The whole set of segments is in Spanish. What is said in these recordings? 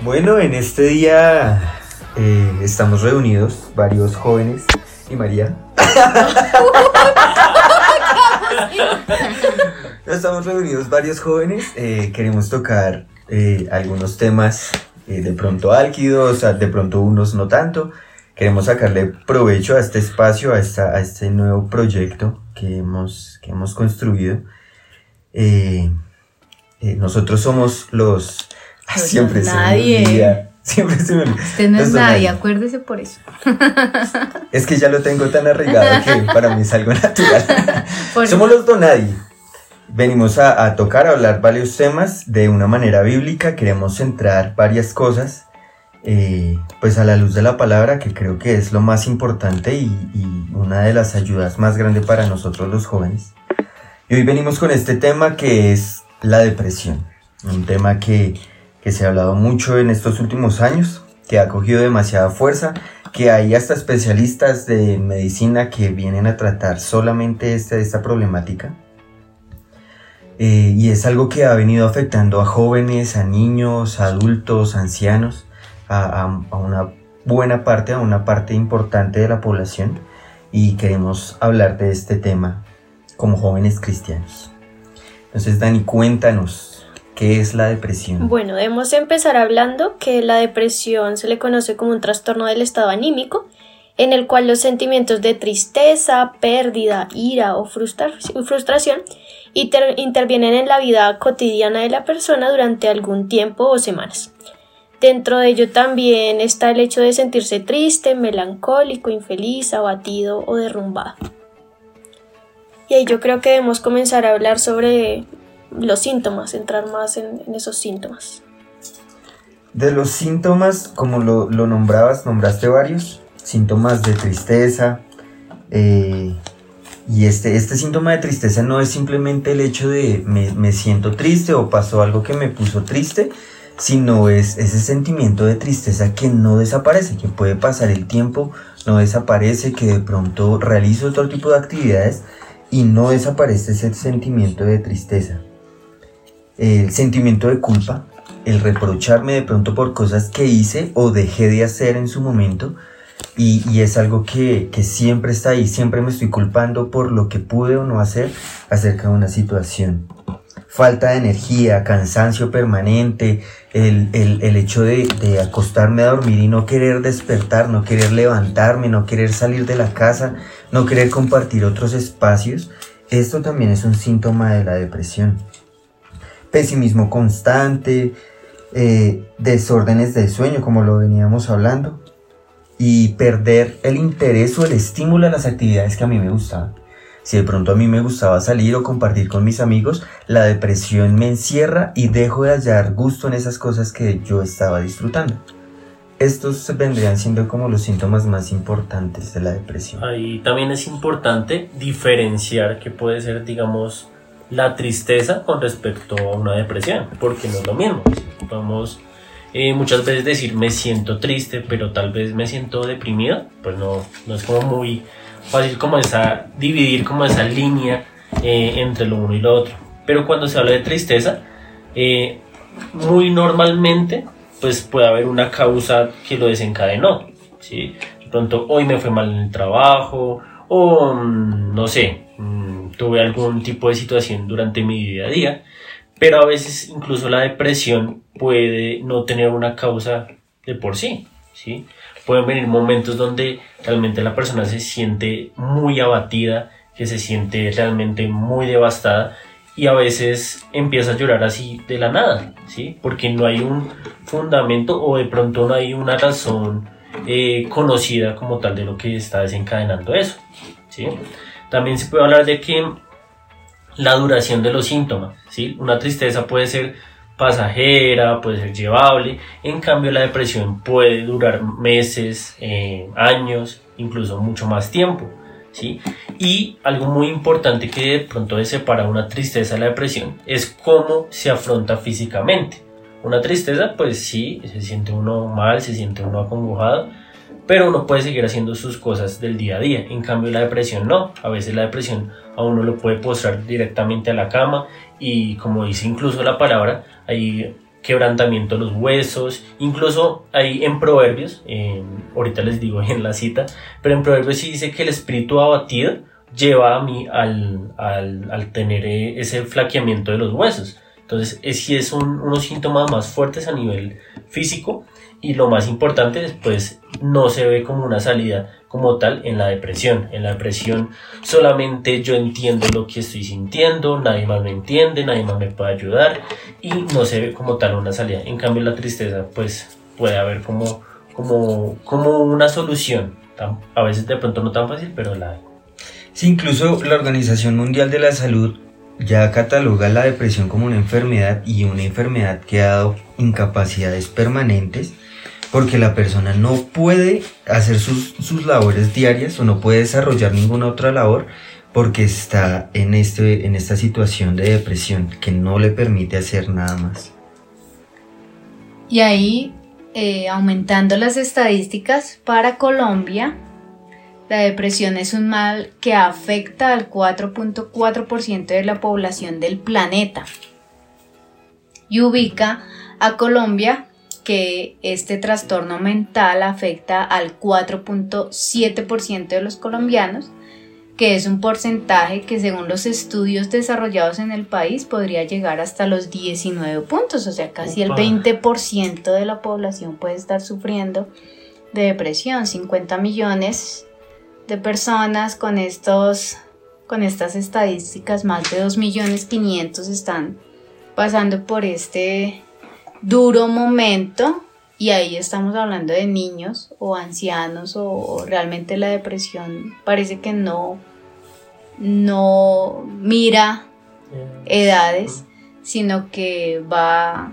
Bueno, en este día eh, estamos reunidos varios jóvenes y María. estamos reunidos varios jóvenes. eh, queremos tocar eh, algunos temas de pronto álgidos, de pronto unos no tanto. Queremos sacarle provecho a este espacio, a, esta, a este nuevo proyecto que hemos, que hemos construido. Nosotros somos los... siempre se me olvida, Siempre se me olvida. Usted no es nadie, acuérdese por eso. Es que ya lo tengo tan arraigado que para mí es algo natural. Por Somos los Donadi. Venimos a, a tocar, a hablar varios temas de una manera bíblica. Queremos centrar varias cosas, eh, pues a la luz de la palabra, que creo que es lo más importante y, y una de las ayudas más grandes para nosotros los jóvenes. Y hoy venimos con este tema que es la depresión. Un tema que, que se ha hablado mucho en estos últimos años, que ha cogido demasiada fuerza, que hay hasta especialistas de medicina que vienen a tratar solamente esta, esta problemática. Eh, y es algo que ha venido afectando a jóvenes, a niños, a adultos, ancianos, a, a- a una buena parte, a una parte importante de la población. Y queremos hablar de este tema como jóvenes cristianos. Entonces, Dani, cuéntanos, ¿qué es la depresión? Bueno, debemos empezar hablando que la depresión se le conoce como un trastorno del estado anímico, en el cual los sentimientos de tristeza, pérdida, ira o frustra- frustración inter- intervienen en la vida cotidiana de la persona durante algún tiempo o semanas. Dentro de ello también está el hecho de sentirse triste, melancólico, infeliz, abatido o derrumbado. Y ahí yo creo que debemos comenzar a hablar sobre los síntomas, entrar más en, esos síntomas. De los síntomas, como lo, lo nombrabas, nombraste varios, síntomas de tristeza. eh, y este, este síntoma de tristeza no es simplemente el hecho de me, me siento triste o pasó algo que me puso triste, sino es ese sentimiento de tristeza que no desaparece, que puede pasar el tiempo, no desaparece, que de pronto realizo otro tipo de actividades y no desaparece ese sentimiento de tristeza. El sentimiento de culpa, el reprocharme de pronto por cosas que hice o dejé de hacer en su momento. Y, y es algo que, que siempre está ahí, siempre me estoy culpando por lo que pude o no hacer acerca de una situación. Falta de energía, cansancio permanente, el, el- el hecho de, de acostarme a dormir y no querer despertar, no querer levantarme, no querer salir de la casa, no querer compartir otros espacios. Esto también es un síntoma de la depresión pesimismo constante, eh, desórdenes de sueño, como lo veníamos hablando, y perder el interés o el estímulo a las actividades que a mí me gustaban. Si de pronto a mí me gustaba salir o compartir con mis amigos, la depresión me encierra y dejo de hallar gusto en esas cosas que yo estaba disfrutando. Estos vendrían siendo como los síntomas más importantes de la depresión. Ahí también es importante diferenciar que puede ser, digamos, la tristeza con respecto a una depresión, porque no es lo mismo. Podemos eh, muchas veces decir me siento triste, pero tal vez me siento deprimido, pues no, no es como muy fácil como esa, dividir como esa línea eh, entre lo uno y lo otro. Pero cuando se habla de tristeza, eh, muy normalmente pues puede haber una causa que lo desencadenó. ¿sí? De pronto hoy me fue mal en el trabajo o mm, no sé, mm, tuve algún tipo de situación durante mi día a día, pero a veces incluso la depresión puede no tener una causa de por sí. ¿sí? Pueden venir momentos donde realmente la persona se siente muy abatida, que se siente realmente muy devastada y a veces empieza a llorar así de la nada, ¿sí? Porque no hay un fundamento o de pronto no hay una razón eh, conocida como tal de lo que está desencadenando eso, ¿sí? También se puede hablar de que la duración de los síntomas, ¿sí? Una tristeza puede ser pasajera, puede ser llevable. En cambio, la depresión puede durar meses, eh, años, incluso mucho más tiempo. ¿sí? Y algo muy importante que de pronto separa una tristeza de la depresión es cómo se afronta físicamente. Una tristeza, pues sí, se siente uno mal, se siente uno acongojado, pero uno puede seguir haciendo sus cosas del día a día. En cambio, la depresión no. A veces la depresión a uno lo puede postrar directamente a la cama y como dice incluso la palabra, hay quebrantamiento de los huesos, incluso hay en proverbios, ahorita les digo en la cita, pero en proverbios sí dice que el espíritu abatido lleva a mí al, al, tener eh, ese flaqueamiento de los huesos. Entonces, es, si es unos síntomas más fuertes a nivel físico y lo más importante después no se ve como una salida como tal en la depresión. En la depresión solamente yo entiendo lo que estoy sintiendo, nadie más me entiende, nadie más me puede ayudar y no se ve como tal una salida. En cambio la tristeza pues puede haber como, como, como una solución. A veces de pronto no tan fácil, pero la hay. Sí, incluso la Organización Mundial de la Salud ya cataloga la depresión como una enfermedad y una enfermedad que ha dado incapacidades permanentes porque la persona no puede hacer sus, labores diarias o no puede desarrollar ninguna otra labor porque está en, este, en esta situación de depresión que no le permite hacer nada más. Y ahí, eh, aumentando las estadísticas, para Colombia, la depresión es un mal que afecta al 4.4% de la población del planeta y ubica a Colombia que este trastorno mental afecta al 4.7% de los colombianos, que es un porcentaje que según los estudios desarrollados en el país podría llegar hasta los 19 puntos, o sea, casi el 20% de la población puede estar sufriendo de depresión, 50 millones de personas con estos con estas estadísticas, más de 2 millones 500 están pasando por este duro momento y ahí estamos hablando de niños o ancianos o, realmente la depresión parece que no no mira edades sino que va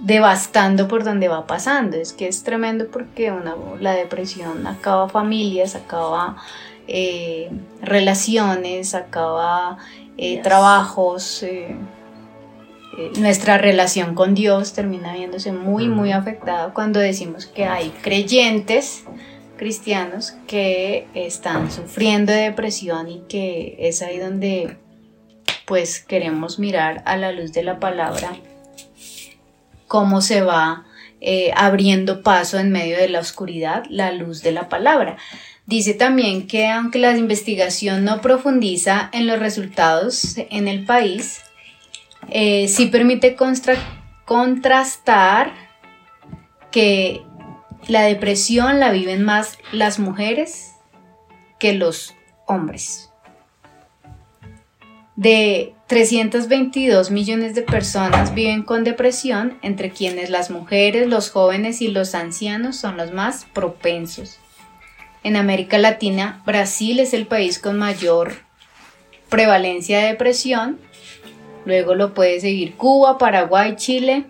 devastando por donde va pasando. Es que es tremendo porque una, la depresión acaba familias acaba eh, relaciones acaba eh, trabajos eh, eh, nuestra relación con Dios termina viéndose muy, muy afectada cuando decimos que hay creyentes cristianos que están sufriendo de depresión y que es ahí donde pues queremos mirar a la luz de la palabra cómo se va eh, abriendo paso en medio de la oscuridad la luz de la palabra. Dice también que aunque la investigación no profundiza en los resultados en el país, eh, sí permite contrastar que la depresión la viven más las mujeres que los hombres. De 322 millones de personas viven con depresión, entre quienes las mujeres, los jóvenes y los ancianos son los más propensos. En América Latina, Brasil es el país con mayor prevalencia de depresión, Luego lo puede seguir Cuba, Paraguay, Chile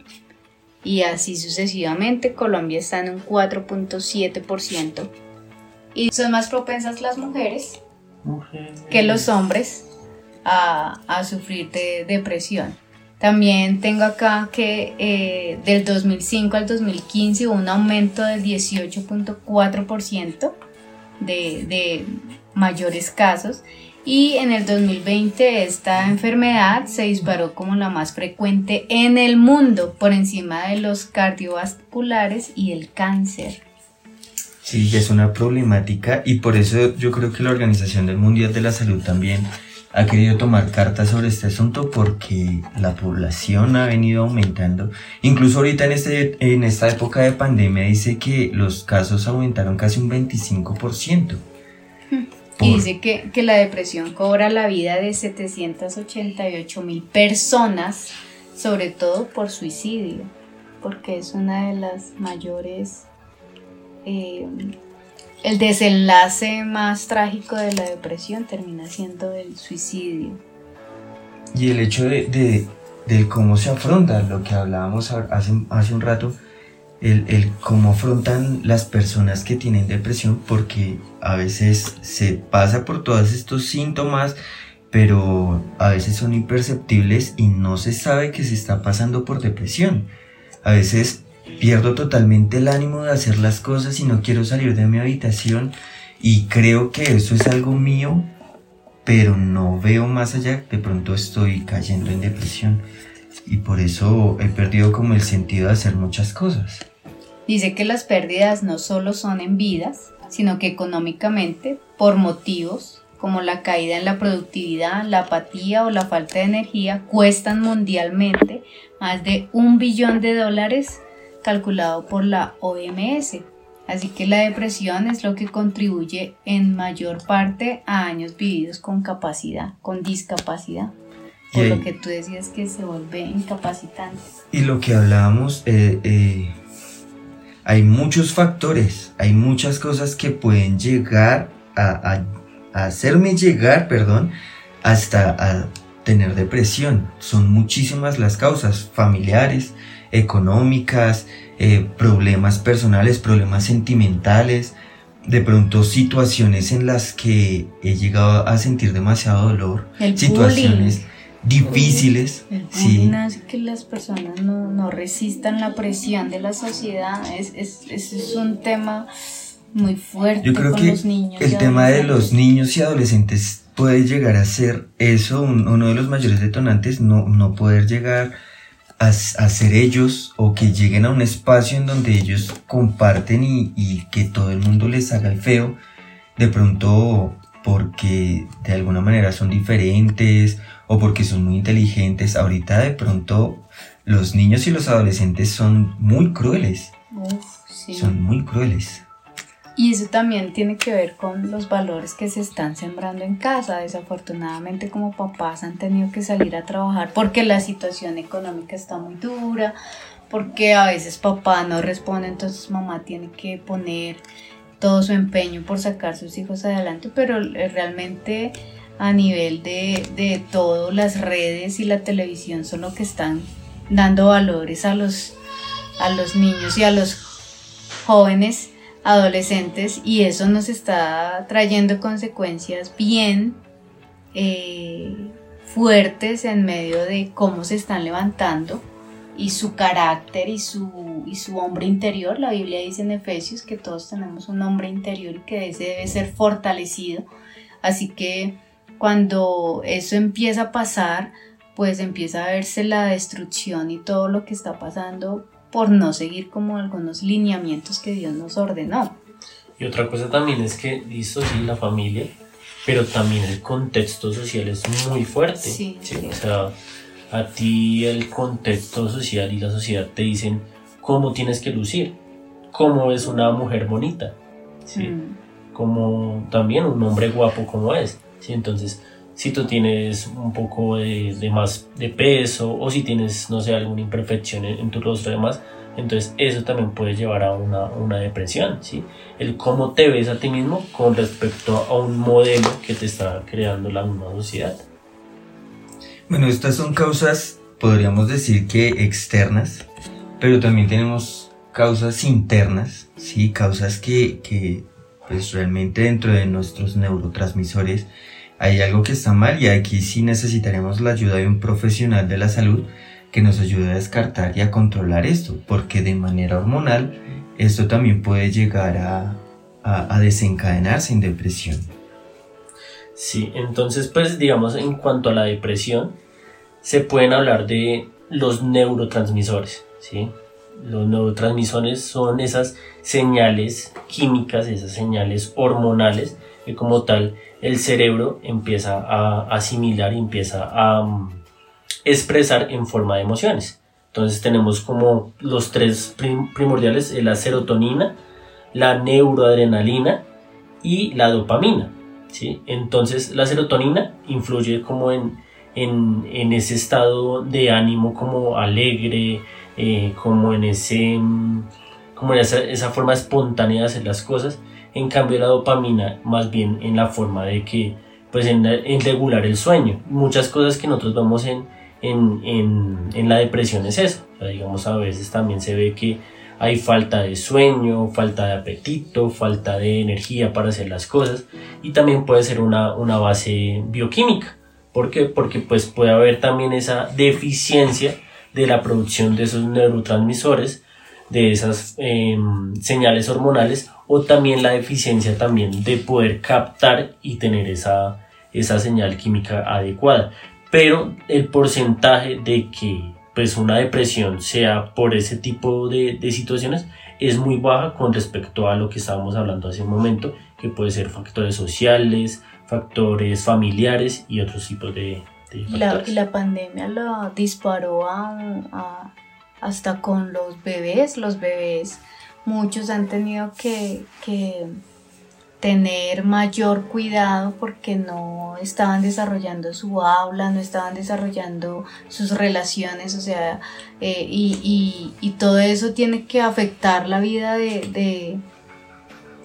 y así sucesivamente. Colombia está en un 4.7%. Y son más propensas las mujeres, que los hombres a, sufrir de depresión. También tengo acá que eh, del 2005 al 2015 hubo un aumento del 18.4% de, de mayores casos y en el 2020 esta enfermedad se disparó como la más frecuente en el mundo por encima de los cardiovasculares y el cáncer. Sí, es una problemática y por eso yo creo que la Organización del Mundial de la Salud también ha querido tomar cartas sobre este asunto porque la población ha venido aumentando. Incluso ahorita en, este, en esta época de pandemia dice que los casos aumentaron casi un 25%. Y dice que, la depresión cobra la vida de 788 mil personas, sobre todo por suicidio, porque es una de las mayores, eh, el desenlace más trágico de la depresión termina siendo el suicidio. Y el hecho de, del cómo se afronta, lo que hablábamos hace, hace un rato, el, el, cómo afrontan las personas que tienen depresión, porque a veces se pasa por todos estos síntomas, pero a veces son imperceptibles y no se sabe que se está pasando por depresión. A veces pierdo totalmente el ánimo de hacer las cosas y no quiero salir de mi habitación y creo que eso es algo mío, pero no veo más allá, de pronto estoy cayendo en depresión y por eso he perdido como el sentido de hacer muchas cosas. Dice que las pérdidas no solo son en vidas, sino que económicamente, por motivos como la caída en la productividad, la apatía o la falta de energía, cuestan mundialmente más de un billón de dólares calculado por la OMS. Así que la depresión es lo que contribuye en mayor parte a años vividos con capacidad, con discapacidad. Por lo que tú decías que se vuelve incapacitante. Y lo que hablábamos, eh, eh, hay muchos factores, hay muchas cosas que pueden llegar a, a hacerme llegar, perdón, hasta a tener depresión. Son muchísimas las causas familiares, económicas, eh, problemas personales, problemas sentimentales, de pronto situaciones en las que he llegado a sentir demasiado dolor, situaciones difíciles. El sí. que las personas no, no, resistan la presión de la sociedad. Es, es, es un tema muy fuerte. Yo creo que el tema de los niños y adolescentes puede llegar a ser eso, uno de los mayores detonantes, no, no poder llegar a, ser ellos o que lleguen a un espacio en donde ellos comparten y, y que todo el mundo les haga el feo, de pronto porque de alguna manera son diferentes o porque son muy inteligentes. Ahorita de pronto los niños y los adolescentes son muy crueles. Son muy crueles. Y eso también tiene que ver con los valores que se están sembrando en casa. Desafortunadamente como papás han tenido que salir a trabajar porque la situación económica está muy dura, porque a veces papá no responde, entonces mamá tiene que poner todo su empeño por sacar sus hijos adelante, pero realmente a nivel de, de todo, las redes y la televisión son lo que están dando valores a los, a los niños y a los jóvenes adolescentes y eso nos está trayendo consecuencias bien eh, fuertes en medio de cómo se están levantando y su carácter y su, y su hombre interior. La Biblia dice en Efesios que todos tenemos un hombre interior y que ese debe ser fortalecido. Así que cuando eso empieza a pasar, pues empieza a verse la destrucción y todo lo que está pasando por no seguir como algunos lineamientos que Dios nos ordenó. Y otra cosa también es que, listo, sí, la familia, pero también el contexto social es muy fuerte. Sí, O sea, a ti el contexto social y la sociedad te dicen cómo tienes que lucir, cómo es una mujer bonita, ¿sí? Mm. como también un hombre guapo como es. ¿Sí? Entonces, si tú tienes un poco de, más de peso o si tienes, no sé, alguna imperfección en, tu rostro y demás, entonces eso también puede llevar a una, una, depresión, ¿sí? El cómo te ves a ti mismo con respecto a un modelo que te está creando la misma sociedad. Bueno, estas son causas, podríamos decir que externas, pero también tenemos causas internas, ¿sí? Causas que, que pues realmente dentro de nuestros neurotransmisores hay algo que está mal y aquí sí necesitaremos la ayuda de un profesional de la salud que nos ayude a descartar y a controlar esto, porque de manera hormonal esto también puede llegar a, a, desencadenarse en depresión. Sí, entonces pues digamos en cuanto a la depresión, se pueden hablar de los neurotransmisores, ¿sí? Los neurotransmisores son esas señales químicas, esas señales hormonales que como tal el cerebro empieza a asimilar y empieza a mm, expresar en forma de emociones. Entonces tenemos como los tres primordiales, la serotonina, la neuroadrenalina y la dopamina. ¿sí? Entonces la serotonina influye como en, en, ese estado de ánimo como alegre, eh, como en ese mm, como esa, esa forma espontánea de hacer las cosas en cambio la dopamina más bien en la forma de que, pues en, regular el sueño. Muchas cosas que nosotros vemos en, en, en, en la depresión es eso. Digamos, a veces también se ve que hay falta de sueño, falta de apetito, falta de energía para hacer las cosas y también puede ser una, una base bioquímica. ¿Por? Porque pues puede haber también esa deficiencia de la producción de esos neurotransmisores, de esas em, señales hormonales o también la deficiencia también de poder captar y tener esa, esa señal química adecuada. Pero el porcentaje de que pues una depresión sea por ese tipo de, de, situaciones es muy baja con respecto a lo que estábamos hablando hace un momento, que puede ser factores sociales, factores familiares y otros tipos de, de y la, la pandemia lo disparó a, a, hasta con los bebés, los bebés, muchos han tenido que, que tener mayor cuidado porque no estaban desarrollando su habla, no estaban desarrollando sus relaciones, o sea, eh, y, y, y, todo eso tiene que afectar la vida de, de,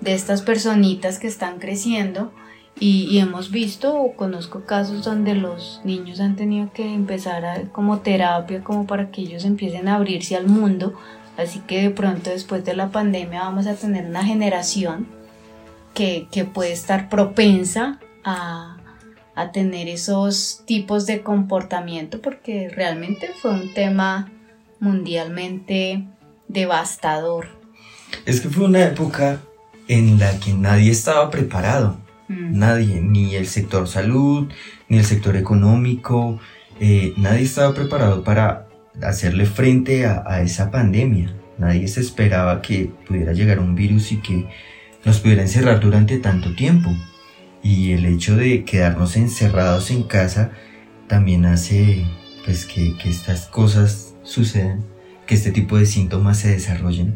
de estas personitas que están creciendo. Y, y, hemos visto o conozco casos donde los niños han tenido que empezar a, como terapia, como para que ellos empiecen a abrirse al mundo. Así que de pronto después de la pandemia vamos a tener una generación que, que puede estar propensa a, a, tener esos tipos de comportamiento porque realmente fue un tema mundialmente devastador. Es que fue una época en la que nadie estaba preparado, mm. nadie, ni el sector salud, ni el sector económico, eh, nadie estaba preparado para hacerle frente a, a esa pandemia. Nadie se esperaba que pudiera llegar un virus y que nos pudiera encerrar durante tanto tiempo. Y el hecho de quedarnos encerrados en casa también hace pues que, que estas cosas sucedan, que este tipo de síntomas se desarrollen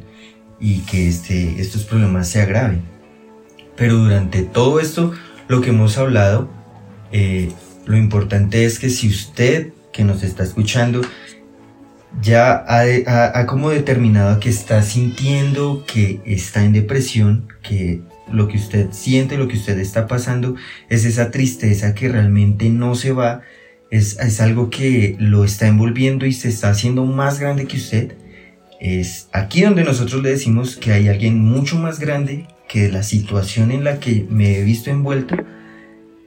y que este, estos problemas se agraven. Pero durante todo esto, lo que hemos hablado, eh, lo importante es que si usted que nos está escuchando ya ha, como determinado que está sintiendo que está en depresión, que lo que usted siente, lo que usted está pasando es esa tristeza que realmente no se va, es, es algo que lo está envolviendo y se está haciendo más grande que usted. Es aquí donde nosotros le decimos que hay alguien mucho más grande que la situación en la que me he visto envuelto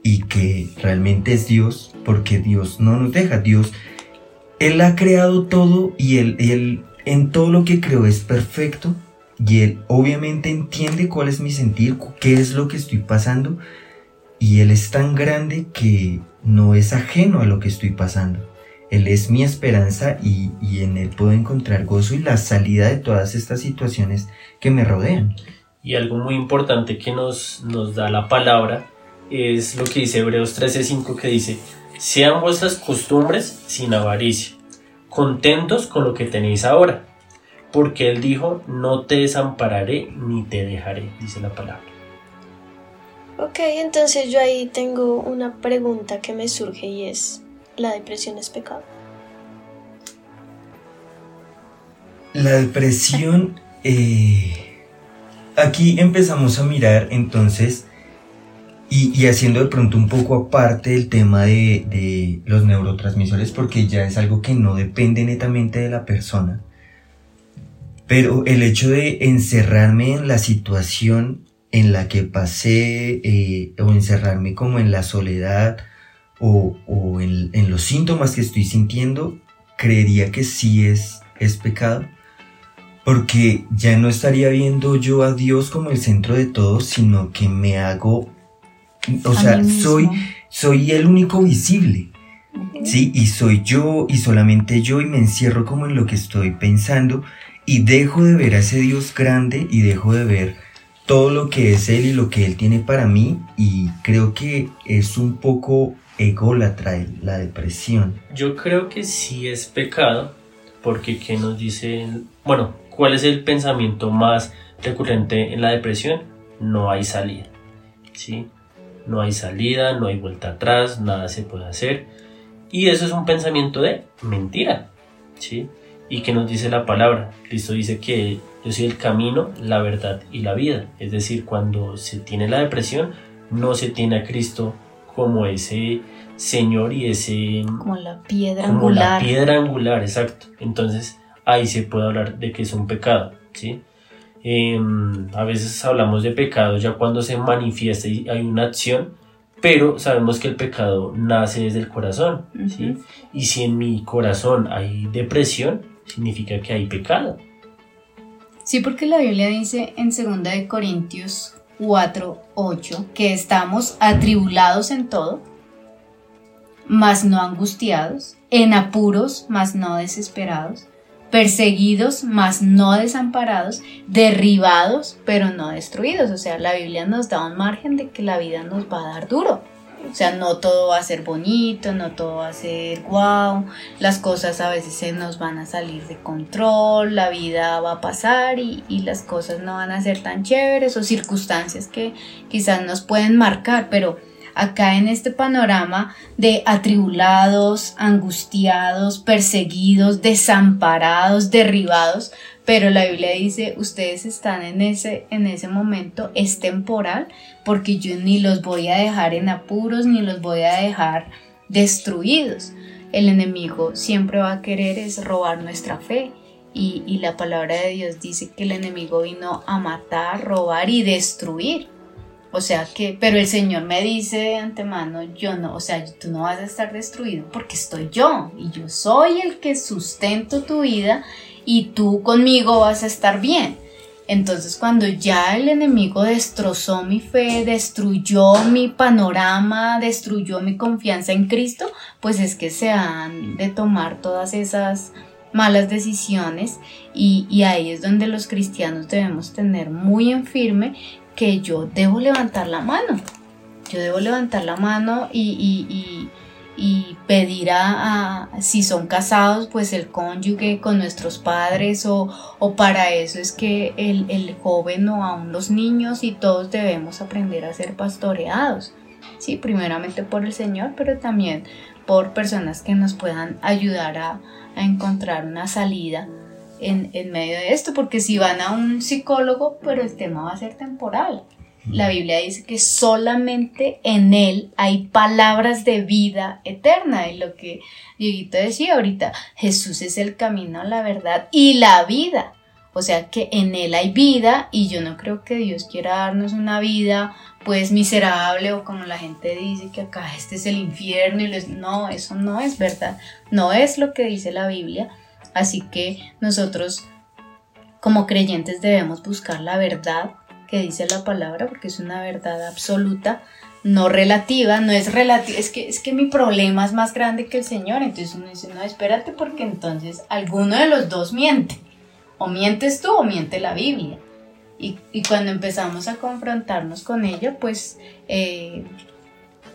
y que realmente es Dios, porque Dios no nos deja, Dios él ha creado todo y él, él en todo lo que creó es perfecto y Él obviamente entiende cuál es mi sentir, qué es lo que estoy pasando y Él es tan grande que no es ajeno a lo que estoy pasando. Él es mi esperanza y, y en Él puedo encontrar gozo y la salida de todas estas situaciones que me rodean. Y algo muy importante que nos, nos da la palabra es lo que dice Hebreos 13:5 que dice, sean vuestras costumbres sin avaricia, contentos con lo que tenéis ahora, porque Él dijo, no te desampararé ni te dejaré, dice la palabra. Ok, entonces yo ahí tengo una pregunta que me surge y es, ¿la depresión es pecado? La depresión, eh, aquí empezamos a mirar entonces y, haciendo de pronto un poco aparte el tema de, los neurotransmisores, porque ya es algo que no depende netamente de la persona. Pero el hecho de encerrarme en la situación en la que pasé, eh, o encerrarme como en la soledad, o, o en, en, los síntomas que estoy sintiendo, creería que sí es, es pecado. Porque ya no estaría viendo yo a Dios como el centro de todo, sino que me hago o sea, soy, soy el único visible. Sí, y soy yo y solamente yo y me encierro como en lo que estoy pensando y dejo de ver a ese Dios grande y dejo de ver todo lo que es Él y lo que Él tiene para mí y creo que es un poco ególatra la depresión. Yo creo que sí es pecado porque ¿qué nos dice? Bueno, ¿cuál es el pensamiento más recurrente en la depresión? No hay salida. ¿Sí? no hay salida, no hay vuelta atrás, nada se puede hacer. Y eso es un pensamiento de mentira, ¿sí? ¿Y que nos dice la palabra? Cristo dice que yo soy el camino, la verdad y la vida. Es decir, cuando se tiene la depresión, no se tiene a Cristo como ese Señor y ese... Como la piedra como la angular. piedra angular, exacto. Entonces ahí se puede hablar de que es un pecado, ¿sí? Em, a veces hablamos de pecado ya cuando se manifiesta y hay una acción, pero sabemos que el pecado nace desde el corazón, ¿sí? Y si en mi corazón hay depresión, significa que hay pecado. Sí, porque la Biblia dice en 2 de Corintios 4, 8 que estamos atribulados en todo, mas no angustiados, en apuros, mas no desesperados, perseguidos, mas no desamparados, derribados, pero no destruidos. O sea, la Biblia nos da un margen de que la vida nos va a dar duro. O sea, no todo va a ser bonito, no todo va a ser wow, las cosas a veces se nos van a salir de control, la vida va a pasar y, y las cosas no van a ser tan chéveres o circunstancias que quizás nos pueden marcar, pero acá en este panorama de atribulados, angustiados, perseguidos, desamparados, derribados, pero la Biblia dice, ustedes están en ese, en ese momento, es temporal, porque yo ni los voy a dejar en apuros, ni los voy a dejar destruidos. El enemigo siempre va a querer es robar nuestra fe. Y, y la palabra de Dios dice que el enemigo vino a matar, robar y destruir. O sea que, pero el Señor me dice de antemano, yo no, o sea, tú no vas a estar destruido porque estoy yo y yo soy el que sustento tu vida y tú conmigo vas a estar bien. Entonces cuando ya el enemigo destrozó mi fe, destruyó mi panorama, destruyó mi confianza en Cristo, pues es que se han de tomar todas esas malas decisiones y, y ahí es donde los cristianos debemos tener muy en firme que yo debo levantar la mano. Yo debo levantar la mano y, y, y, y pedir a, si son casados, pues el cónyuge con nuestros padres o, o para eso es que el, el, joven o aún los niños y todos debemos aprender a ser pastoreados. Sí, primeramente por el Señor, pero también por personas que nos puedan ayudar a, a encontrar una salida en, en, medio de esto, porque si van a un psicólogo, pero el tema va a ser temporal. La Biblia dice que solamente en Él hay palabras de vida eterna. Y lo que Dieguito decía ahorita, Jesús es el camino, la verdad y la vida. O sea que en Él hay vida y yo no creo que Dios quiera darnos una vida pues miserable o como la gente dice que acá este es el infierno y les... no, eso no es verdad. No es lo que dice la Biblia. Así que nosotros como creyentes debemos buscar la verdad que dice la palabra porque es una verdad absoluta, no relativa, no es relativa, es que, es que mi problema es más grande que el Señor, entonces uno dice, no, espérate porque entonces alguno de los dos miente, o mientes tú o miente la Biblia. Y, y cuando empezamos a confrontarnos con ella, pues eh,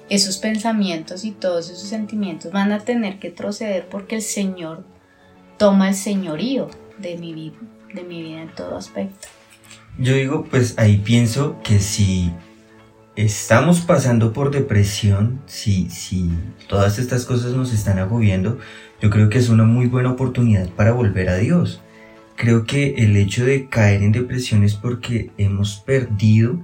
esos pensamientos y todos esos sentimientos van a tener que proceder porque el Señor toma el señorío de mi vida, de mi vida en todo aspecto. Yo digo, pues ahí pienso que si estamos pasando por depresión, si, si todas estas cosas nos están agobiando, yo creo que es una muy buena oportunidad para volver a Dios. Creo que el hecho de caer en depresión es porque hemos perdido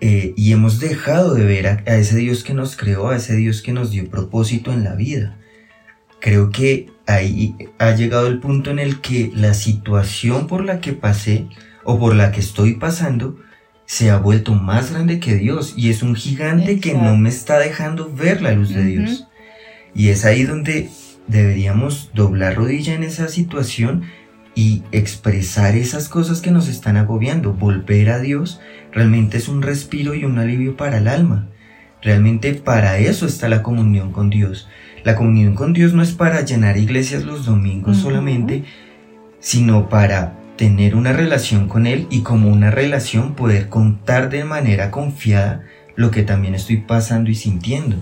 eh, y hemos dejado de ver a, a ese Dios que nos creó, a ese Dios que nos dio propósito en la vida. Creo que ahí ha llegado el punto en el que la situación por la que pasé o por la que estoy pasando se ha vuelto más grande que Dios y es un gigante Exacto. que no me está dejando ver la luz de uh -huh. Dios. Y es ahí donde deberíamos doblar rodilla en esa situación y expresar esas cosas que nos están agobiando. Volver a Dios realmente es un respiro y un alivio para el alma. Realmente para eso está la comunión con Dios. La comunión con Dios no es para llenar iglesias los domingos uh -huh. solamente, sino para tener una relación con Él y como una relación poder contar de manera confiada lo que también estoy pasando y sintiendo.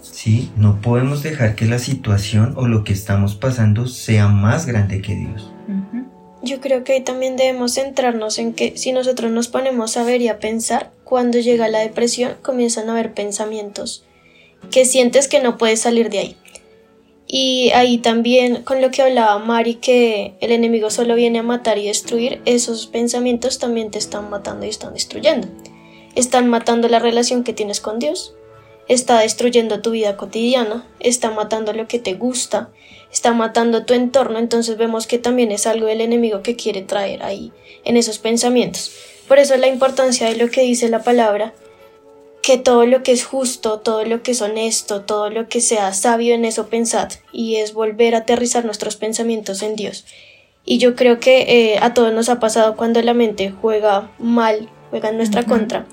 ¿Sí? No podemos dejar que la situación o lo que estamos pasando sea más grande que Dios. Uh -huh. Yo creo que ahí también debemos centrarnos en que si nosotros nos ponemos a ver y a pensar, cuando llega la depresión comienzan a haber pensamientos que sientes que no puedes salir de ahí. Y ahí también con lo que hablaba Mari, que el enemigo solo viene a matar y destruir, esos pensamientos también te están matando y están destruyendo. Están matando la relación que tienes con Dios, está destruyendo tu vida cotidiana, está matando lo que te gusta, está matando tu entorno, entonces vemos que también es algo del enemigo que quiere traer ahí en esos pensamientos. Por eso la importancia de lo que dice la palabra, que todo lo que es justo, todo lo que es honesto, todo lo que sea sabio en eso pensad, y es volver a aterrizar nuestros pensamientos en Dios. Y yo creo que eh, a todos nos ha pasado cuando la mente juega mal, juega en nuestra contra,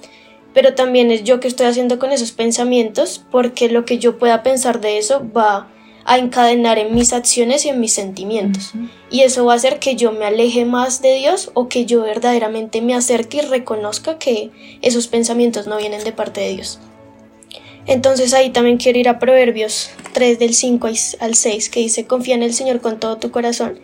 pero también es yo que estoy haciendo con esos pensamientos, porque lo que yo pueda pensar de eso va a encadenar en mis acciones y en mis sentimientos. Y eso va a hacer que yo me aleje más de Dios o que yo verdaderamente me acerque y reconozca que esos pensamientos no vienen de parte de Dios. Entonces ahí también quiero ir a Proverbios 3 del 5 al 6 que dice confía en el Señor con todo tu corazón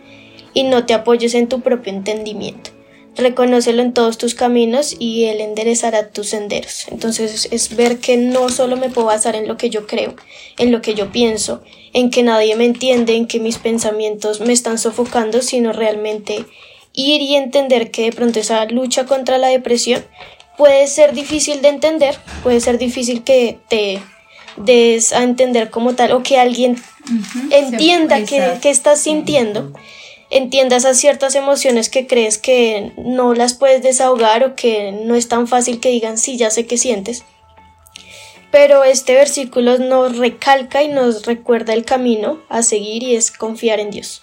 y no te apoyes en tu propio entendimiento. Reconócelo en todos tus caminos y Él enderezará tus senderos. Entonces es ver que no solo me puedo basar en lo que yo creo, en lo que yo pienso, en que nadie me entiende, en que mis pensamientos me están sofocando, sino realmente ir y entender que de pronto esa lucha contra la depresión puede ser difícil de entender, puede ser difícil que te des a entender como tal o que alguien entienda que, que, estás sintiendo entiendas a ciertas emociones que crees que no las puedes desahogar o que no es tan fácil que digan sí, ya sé que sientes. Pero este versículo nos recalca y nos recuerda el camino a seguir y es confiar en Dios,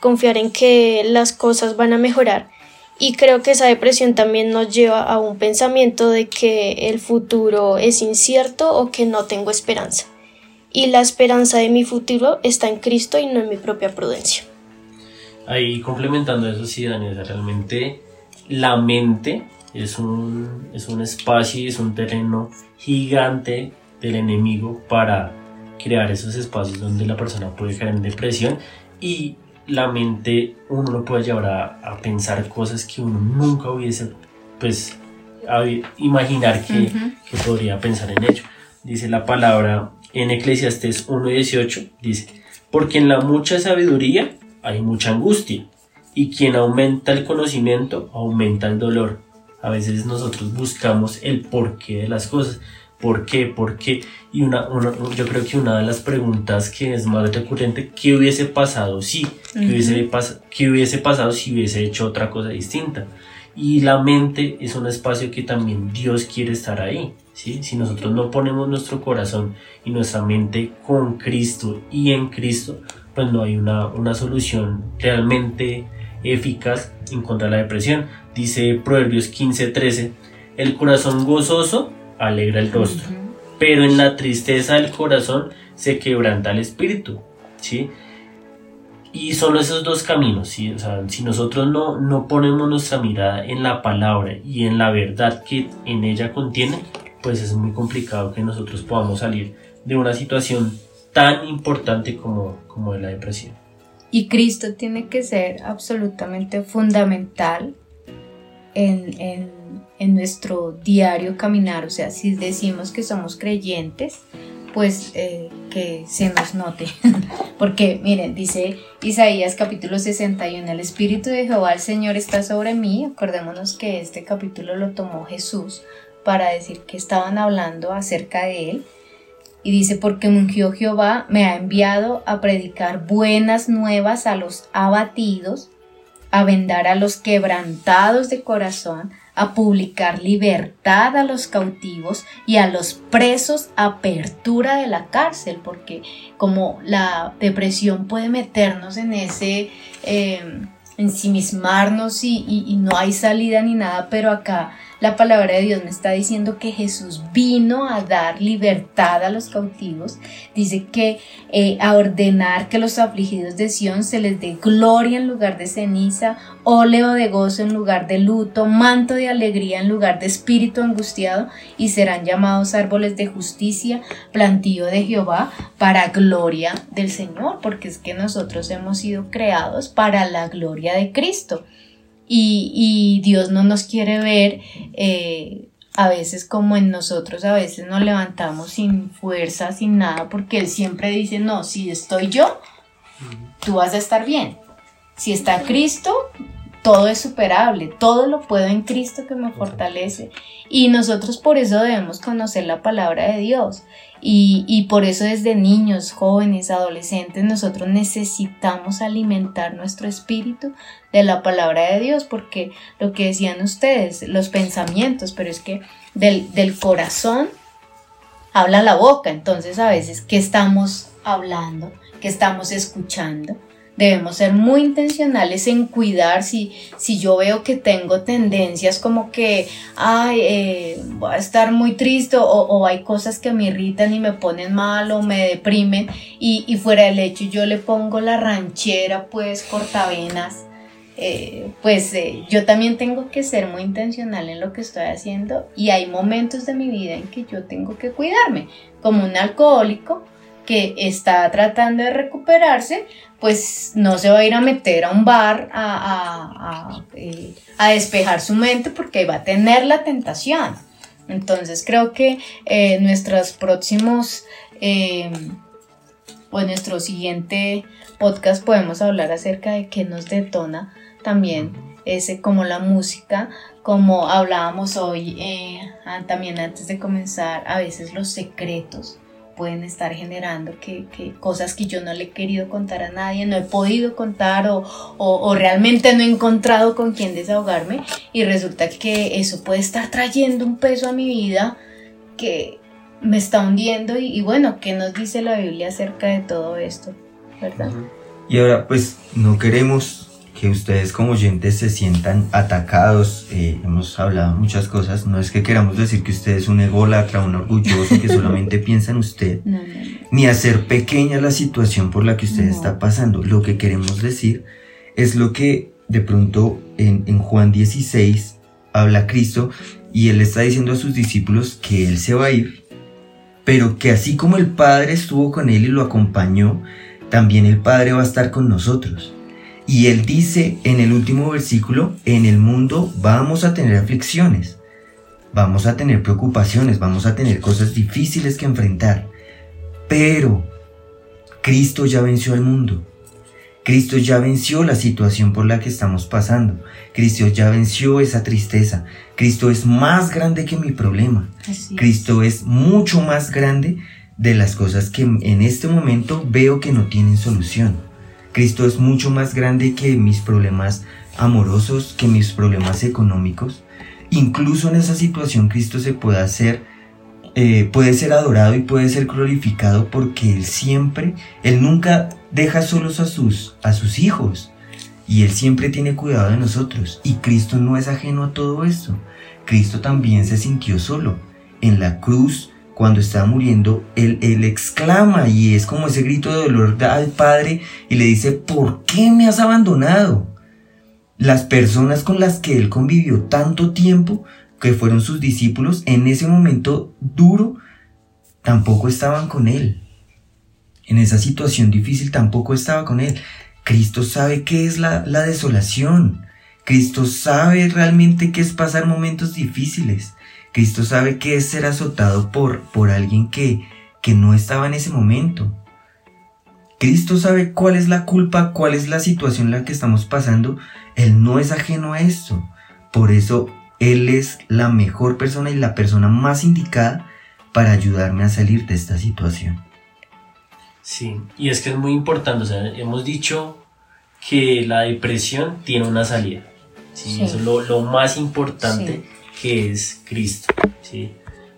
confiar en que las cosas van a mejorar. Y creo que esa depresión también nos lleva a un pensamiento de que el futuro es incierto o que no tengo esperanza. Y la esperanza de mi futuro está en Cristo y no en mi propia prudencia ahí complementando eso, sí, Daniel, realmente la mente es un, es un espacio y es un terreno gigante del enemigo para crear esos espacios donde la persona puede caer en depresión y la mente uno lo puede llevar a, pensar cosas que uno nunca hubiese pues imaginar que, que, podría pensar en ello. Dice la palabra en Eclesiastes 1.18, dice, porque en la mucha sabiduría hay mucha angustia y quien aumenta el conocimiento aumenta el dolor. A veces nosotros buscamos el porqué de las cosas. ¿Por qué? ¿Por qué? Y una, yo creo que una de las preguntas que es más recurrente, ¿qué hubiese pasado si? ¿Qué, hubiese, ¿Qué hubiese pasado si hubiese hecho otra cosa distinta? Y la mente es un espacio que también Dios quiere estar ahí. ¿sí? Si nosotros no ponemos nuestro corazón y nuestra mente con Cristo y en Cristo, pues no hay una, una solución realmente eficaz en contra de la depresión. Dice Proverbios 15:13, el corazón gozoso alegra el rostro, pero en la tristeza del corazón se quebranta el espíritu. ¿sí? Y solo esos dos caminos, ¿sí? o sea, si nosotros no, no ponemos nuestra mirada en la palabra y en la verdad que en ella contiene, pues es muy complicado que nosotros podamos salir de una situación tan importante como, como la depresión. Y Cristo tiene que ser absolutamente fundamental en, nuestro diario caminar. O sea, si decimos que somos creyentes, pues eh, que se nos note. Porque miren, dice Isaías capítulo 61, el Espíritu de Jehová el Señor está sobre mí. Acordémonos que este capítulo lo tomó Jesús para decir que estaban hablando acerca de él. Y dice, porque ungió Jehová, me ha enviado a predicar buenas nuevas a los abatidos, a vendar a los quebrantados de corazón, a publicar libertad a los cautivos y a los presos apertura de la cárcel, porque como la depresión puede meternos en ese eh, ensimismarnos y, y no hay salida ni nada, pero acá la palabra de Dios me está diciendo que Jesús vino a dar libertad a los cautivos. Dice que eh, a ordenar que los afligidos de Sión se les dé gloria en lugar de ceniza, óleo de gozo en lugar de luto, manto de alegría en lugar de espíritu angustiado, y serán llamados árboles de justicia, plantío de Jehová, para gloria del Señor, porque es que nosotros hemos sido creados para la gloria de Cristo y, Dios no nos quiere ver eh, a veces como en nosotros, a veces nos levantamos sin fuerza, sin nada, porque Él siempre dice, no, si estoy yo, tú vas a estar bien. Si está Cristo, todo es superable, todo lo puedo en Cristo que me fortalece. Y nosotros por eso debemos conocer la palabra de Dios. Y, y, por eso desde niños, jóvenes, adolescentes, nosotros necesitamos alimentar nuestro espíritu de la palabra de Dios, porque lo que decían ustedes, los pensamientos, pero es que del, del corazón habla la boca, entonces a veces, ¿qué estamos hablando? ¿Qué estamos escuchando? Debemos ser muy intencionales en cuidar si, si yo veo que tengo tendencias como que, ay, eh, voy a estar muy triste o, hay cosas que me irritan y me ponen mal o me deprimen y, fuera del hecho yo le pongo la ranchera pues cortavenas. Eh, pues eh, yo también tengo que ser muy intencional en lo que estoy haciendo y hay momentos de mi vida en que yo tengo que cuidarme, como un alcohólico que está tratando de recuperarse, pues no se va a ir a meter a un bar a, eh, despejar su mente porque va a tener la tentación. Entonces creo que eh, nuestros próximos eh, o en nuestro siguiente podcast podemos hablar acerca de qué nos detona también ese como la música, como hablábamos hoy también antes de comenzar, a veces los secretos pueden estar generando que, cosas que yo no le he querido contar a nadie, no he podido contar o, realmente no he encontrado con quién desahogarme y resulta que eso puede estar trayendo un peso a mi vida que me está hundiendo y, bueno, ¿qué nos dice la Biblia acerca de todo esto? ¿Verdad? Y ahora pues no queremos que ustedes como oyentes se sientan atacados. Eh, hemos hablado muchas cosas. No es que queramos decir que usted es un ególatra, un orgulloso que solamente piensa en usted, ni hacer pequeña la situación por la que usted está pasando. Lo que queremos decir es lo que de pronto en, en Juan 16 habla Cristo y él está diciendo a sus discípulos que él se va a ir, pero que así como el Padre estuvo con él y lo acompañó, también el Padre va a estar con nosotros. Y él dice en el último versículo, en el mundo vamos a tener aflicciones, vamos a tener preocupaciones, vamos a tener cosas difíciles que enfrentar. Pero Cristo ya venció al mundo. Cristo ya venció la situación por la que estamos pasando. Cristo ya venció esa tristeza. Cristo es más grande que mi problema. Cristo es mucho más grande de las cosas que en este momento veo que no tienen solución. Cristo es mucho más grande que mis problemas amorosos, que mis problemas económicos. Incluso en esa situación Cristo se puede hacer, eh, puede ser adorado y puede ser glorificado porque Él siempre, Él nunca deja solos a sus, a sus hijos. Y Él siempre tiene cuidado de nosotros. Y Cristo no es ajeno a todo esto. Cristo también se sintió solo. En la cruz cuando está muriendo, él, exclama y es como ese grito de dolor al Padre y le dice, ¿por qué me has abandonado? Las personas con las que él convivió tanto tiempo, que fueron sus discípulos, en ese momento duro, tampoco estaban con él. En esa situación difícil tampoco estaba con él. Cristo sabe qué es la, la desolación. Cristo sabe realmente qué es pasar momentos difíciles. Cristo sabe que es ser azotado por, por alguien que, que no estaba en ese momento. Cristo sabe cuál es la culpa, cuál es la situación en la que estamos pasando. Él no es ajeno a esto. Por eso Él es la mejor persona y la persona más indicada para ayudarme a salir de esta situación. Sí, y es que es muy importante. O sea, hemos dicho que la depresión tiene una salida. Sí, Eso es lo, más importante que es Cristo. ¿sí?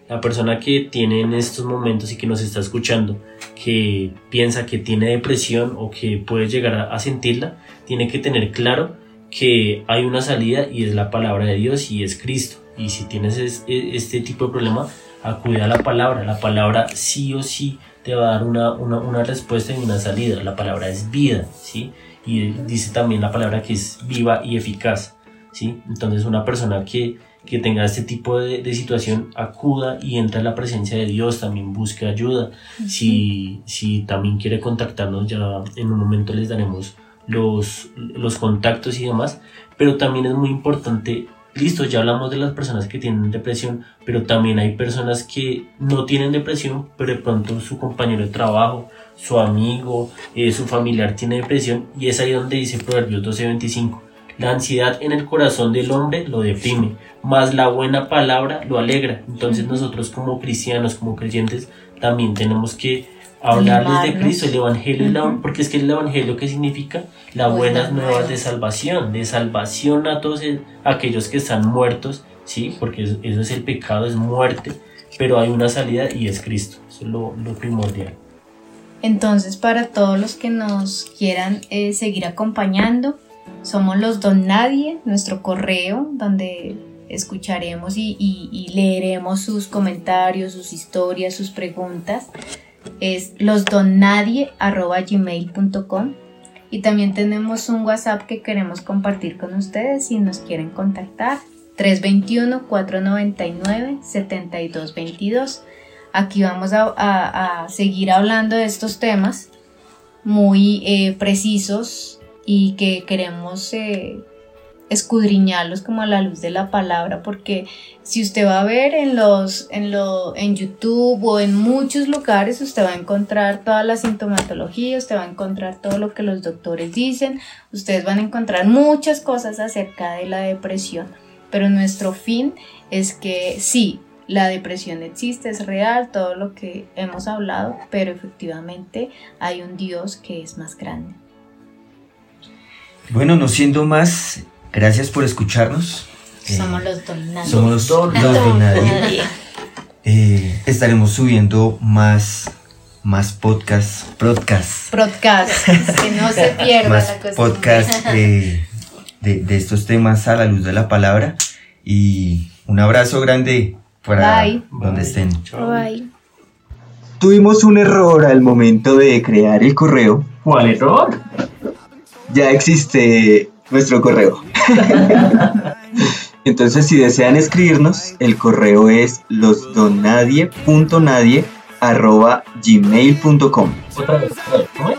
La persona que tiene en estos momentos y que nos está escuchando, que piensa que tiene depresión o que puede llegar a, sentirla, tiene que tener claro que hay una salida y es la palabra de Dios y es Cristo. Y si tienes e, este tipo de problema, acude a la palabra. La palabra sí o sí te va a dar una, una, una respuesta y una salida. La palabra es vida, ¿sí? Y dice también la palabra que es viva y eficaz, ¿sí? Entonces una persona que que tenga este tipo de, situación acuda y entre a la presencia de Dios, también busque ayuda. si, si también quiere contactarnos, ya en un momento les daremos los, los contactos y demás, pero también es muy importante, listo, ya hablamos de las personas que tienen depresión, pero también hay personas que no tienen depresión, pero de pronto su compañero de trabajo, su amigo, eh, su familiar tiene depresión y es ahí donde dice Proverbios 12:25 La ansiedad en el corazón del hombre lo deprime, más la buena palabra lo alegra. Entonces nosotros como cristianos, como creyentes, también tenemos que hablarles de. Cristo, el Evangelio, la- Ujú. porque es que el Evangelio que significa las Buenas buenas nuevas de salvación, de salvación a todos el- aquellos que están muertos, ¿sí? Porque eso, eso es el pecado, es muerte, pero hay una salida y es Cristo, eso es lo, lo primordial. Entonces, para todos los que nos quieran eh, seguir acompañando, somos los Don Nadie, nuestro correo, donde escucharemos y, leeremos sus comentarios, sus historias, sus preguntas. Es losdonnadie.gmail.com y también tenemos un WhatsApp que queremos compartir con ustedes si nos quieren contactar. 321-499-7222. Aquí vamos a seguir hablando de estos temas muy eh, precisos y que queremos eh, escudriñarlos como a la luz de la palabra porque si usted va a ver en los en lo en YouTube o en muchos lugares usted va a encontrar toda la sintomatología, usted va a encontrar todo lo que los doctores dicen, ustedes van a encontrar muchas cosas acerca de la depresión, pero nuestro fin es que sí, la depresión existe, es real, todo lo que hemos hablado, pero efectivamente hay un Dios que es más grande. Bueno, no siendo más, gracias por escucharnos. Eh, Somos los dominantes. somos los dos de nadie. Eh, estaremos subiendo más, más podcasts, podcasts, Podcast, que no se pierda más la costumbre. podcasts eh, de, de estos temas a la luz de la palabra. Y un abrazo grande para Bye. donde estén. Bye. Tuvimos un error al momento de crear el correo. ¿Cuál error? Ya existe nuestro correo. Entonces, si desean escribirnos, el correo es losdonadie.nadie@gmail.com. Otra vez, otra vez, ¿cómo es?